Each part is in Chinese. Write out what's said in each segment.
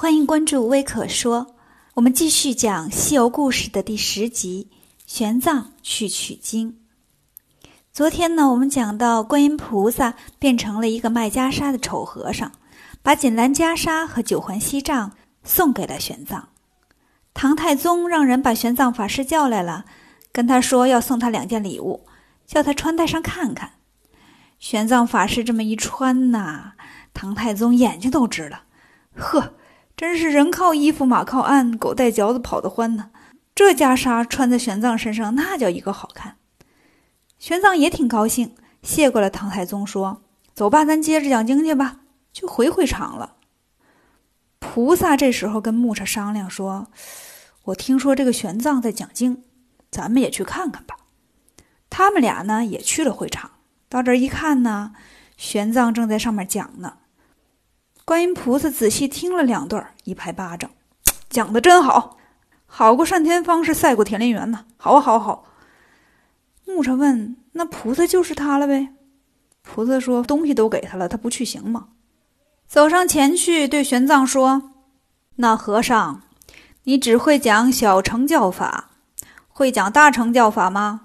欢迎关注微可说，我们继续讲《西游故事》的第十集《玄奘去取经》。昨天呢，我们讲到观音菩萨变成了一个卖袈裟的丑和尚，把锦兰袈裟和九环锡杖送给了玄奘。唐太宗让人把玄奘法师叫来了，跟他说要送他两件礼物，叫他穿戴上看看。玄奘法师这么一穿呐，唐太宗眼睛都直了，呵。真是人靠衣服，马靠鞍，狗带嚼子跑得欢呢。这袈裟穿在玄奘身上，那叫一个好看。玄奘也挺高兴，谢过了唐太宗，说：“走吧，咱接着讲经去吧。”就回会场了。菩萨这时候跟木叉商量说：“我听说这个玄奘在讲经，咱们也去看看吧。”他们俩呢也去了会场，到这一看呢，玄奘正在上面讲呢。观音菩萨仔细听了两段，一拍巴掌，讲的真好，好过单田芳是赛过田连元呢。好，好，好。木叉问：“那菩萨就是他了呗？”菩萨说：“东西都给他了，他不去行吗？”走上前去，对玄奘说：“那和尚，你只会讲小乘教法，会讲大乘教法吗？”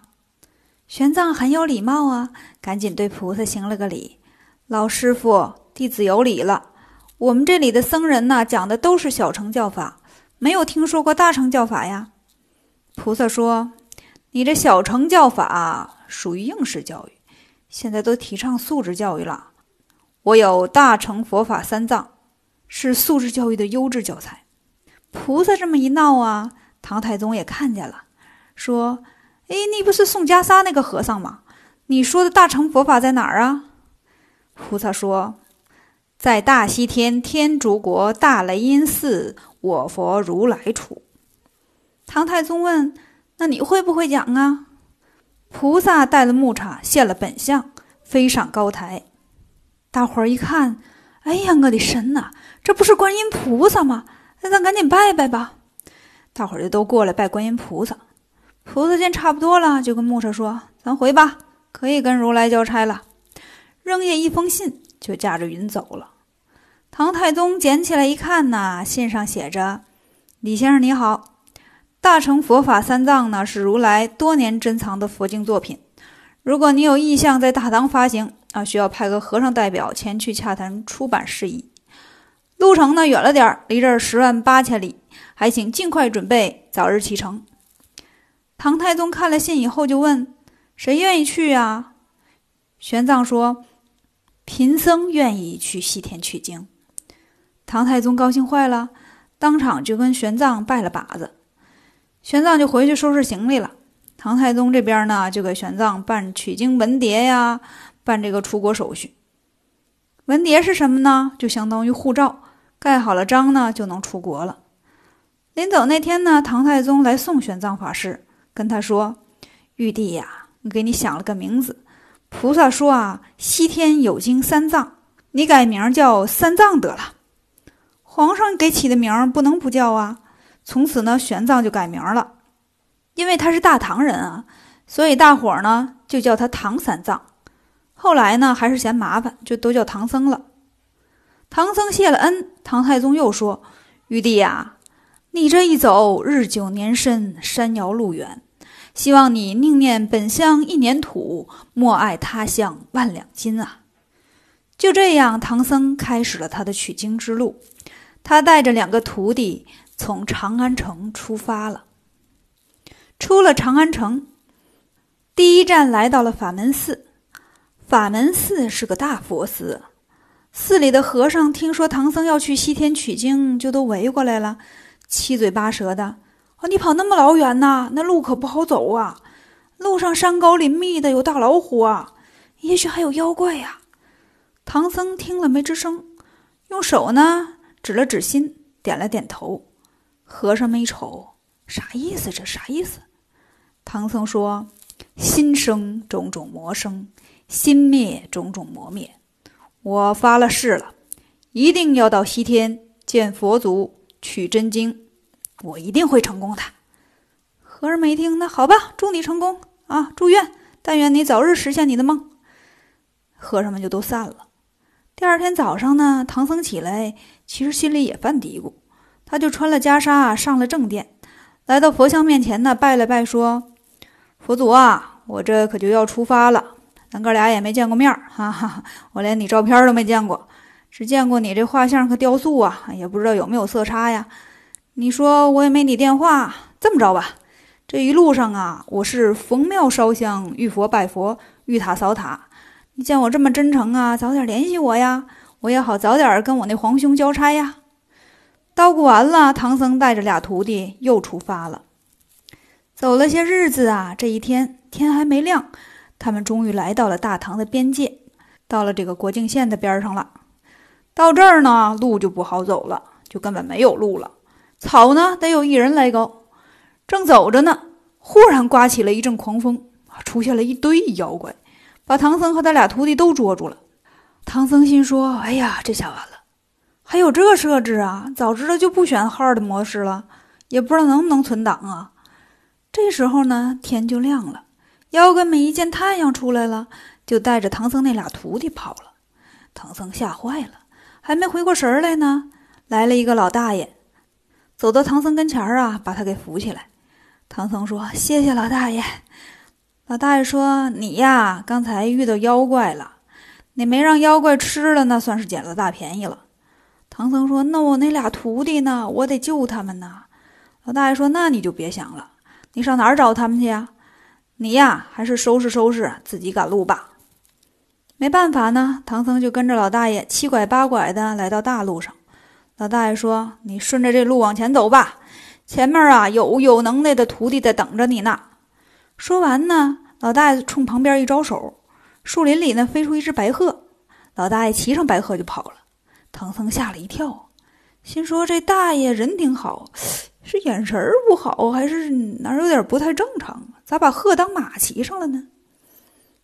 玄奘很有礼貌啊，赶紧对菩萨行了个礼：“老师傅，弟子有礼了。”我们这里的僧人呢，讲的都是小乘教法，没有听说过大乘教法呀。菩萨说：“你这小乘教法属于应试教育，现在都提倡素质教育了。我有大乘佛法三藏，是素质教育的优质教材。”菩萨这么一闹啊，唐太宗也看见了，说：“哎，你不是送袈裟那个和尚吗？你说的大乘佛法在哪儿啊？”菩萨说。在大西天天竺国大雷音寺，我佛如来处。唐太宗问：“那你会不会讲啊？”菩萨带了木叉，现了本相，飞上高台。大伙儿一看，哎呀，我的神呐，这不是观音菩萨吗？那咱赶紧拜拜吧。大伙儿就都过来拜观音菩萨。菩萨见差不多了，就跟木叉说：“咱回吧，可以跟如来交差了。”扔下一封信。就驾着云走了。唐太宗捡起来一看呐，信上写着：“李先生你好，大乘佛法三藏呢是如来多年珍藏的佛经作品。如果你有意向在大唐发行啊，需要派个和尚代表前去洽谈出版事宜。路程呢远了点儿，离这儿十万八千里，还请尽快准备，早日启程。”唐太宗看了信以后就问：“谁愿意去呀？”玄奘说。贫僧愿意去西天取经，唐太宗高兴坏了，当场就跟玄奘拜了把子。玄奘就回去收拾行李了。唐太宗这边呢，就给玄奘办取经文牒呀，办这个出国手续。文牒是什么呢？就相当于护照，盖好了章呢，就能出国了。临走那天呢，唐太宗来送玄奘法师，跟他说：“玉帝呀，我给你想了个名字。”菩萨说啊，西天有经三藏，你改名叫三藏得了。皇上给起的名儿不能不叫啊。从此呢，玄奘就改名了，因为他是大唐人啊，所以大伙儿呢就叫他唐三藏。后来呢，还是嫌麻烦，就都叫唐僧了。唐僧谢了恩，唐太宗又说：“玉帝呀，你这一走，日久年深，山遥路远。”希望你宁念本乡一年土，莫爱他乡万两金啊！就这样，唐僧开始了他的取经之路。他带着两个徒弟从长安城出发了。出了长安城，第一站来到了法门寺。法门寺是个大佛寺，寺里的和尚听说唐僧要去西天取经，就都围过来了，七嘴八舌的。你跑那么老远呐，那路可不好走啊！路上山高林密的，有大老虎啊，也许还有妖怪呀。唐僧听了没吱声，用手呢指了指心，点了点头。和尚们一瞅，啥意思？这啥意思？唐僧说：“心生种种魔生，心灭种种魔灭。我发了誓了，一定要到西天见佛祖，取真经。”我一定会成功的。和尚们一听，那好吧，祝你成功啊！祝愿，但愿你早日实现你的梦。和尚们就都散了。第二天早上呢，唐僧起来，其实心里也犯嘀咕：他就穿了袈裟，上了正殿，来到佛像面前呢，拜了拜，说：“佛祖啊，我这可就要出发了。咱哥俩也没见过面儿，哈哈，我连你照片都没见过，只见过你这画像和雕塑啊，也不知道有没有色差呀。你说我也没你电话，这么着吧，这一路上啊，我是逢庙烧香，遇佛拜佛，遇塔扫塔。你见我这么真诚啊，早点联系我呀，我也好早点跟我那皇兄交差呀。”叨咕完了，唐僧带着俩徒弟又出发了。走了些日子啊，这一天天还没亮，他们终于来到了大唐的边界，到了这个国境线的边上了。到这儿呢，路就不好走了，就根本没有路了。草呢，得有一人来高。正走着呢，忽然刮起了一阵狂风，出现了一堆妖怪，把唐僧和他俩徒弟都捉住了。唐僧心说：“哎呀，这下完了。”还有这设置啊！早知道就不选 hard 模式了，也不知道能不能存档啊。这时候呢，天就亮了，妖怪们一见太阳出来了，就带着唐僧那俩徒弟跑了。唐僧吓坏了，还没回过神来呢，来了一个老大爷，走到唐僧跟前儿啊，把他给扶起来。唐僧说：“谢谢老大爷。”老大爷说：“你呀，刚才遇到妖怪了，你没让妖怪吃了，那算是捡了大便宜了。”唐僧说：“那我那俩徒弟呢？我得救他们呢。”老大爷说：“那你就别想了，你上哪儿找他们去呀？你呀，还是收拾收拾，自己赶路吧。”没办法呢，唐僧就跟着老大爷七拐八拐的来到大路上。老大爷说：“你顺着这路往前走吧，前面啊有有能耐的徒弟在等着你呢。”说完呢，老大爷冲旁边一招手，树林里呢飞出一只白鹤，老大爷骑上白鹤就跑了。唐僧吓了一跳，心说：“这大爷人挺好，是眼神不好，还是哪有点不太正常？咋把鹤当马骑上了呢？”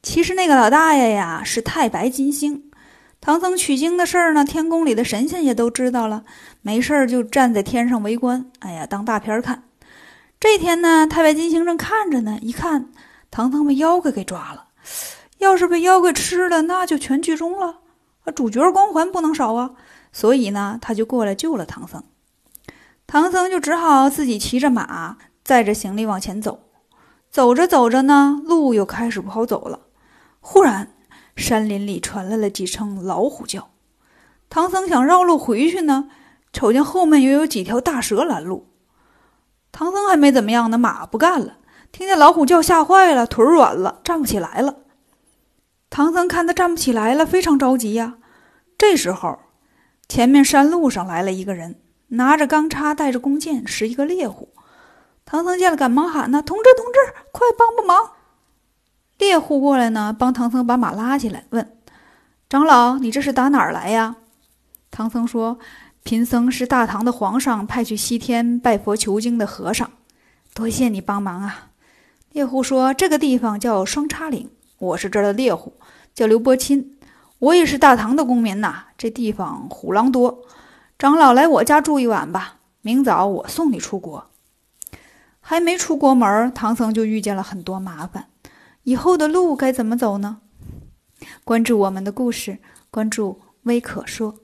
其实那个老大爷呀，是太白金星。唐僧取经的事儿呢，天宫里的神仙也都知道了，没事儿就站在天上围观，哎呀，当大片看。这天呢，太白金星正看着呢，一看唐僧被妖怪给抓了，要是被妖怪吃了，那就全剧终了。主角光环不能少啊！所以呢，他就过来救了唐僧。唐僧就只好自己骑着马，载着行李往前走。走着走着呢，路又开始不好走了。忽然，山林里传来了几声老虎叫。唐僧想绕路回去呢，瞅见后面又有几条大蛇拦路。唐僧还没怎么样呢，马不干了，听见老虎叫，吓坏了，腿软了，站不起来了。唐僧看他站不起来了，非常着急呀。这时候，前面山路上来了一个人，拿着钢叉，带着弓箭，是一个猎户。唐僧见了，赶忙喊：“呢，同志，同志，快帮帮忙！”猎户过来呢，帮唐僧把马拉起来，问：“长老，你这是打哪儿来呀？”唐僧说：“贫僧是大唐的皇上派去西天拜佛求经的和尚，多谢你帮忙啊。”猎户说：“这个地方叫双叉岭。”我是这儿的猎户，叫刘伯钦，我也是大唐的公民呐。这地方虎狼多，长老来我家住一晚吧，明早我送你出国。还没出国门，唐僧就遇见了很多麻烦，以后的路该怎么走呢？关注我们的故事，关注微可说。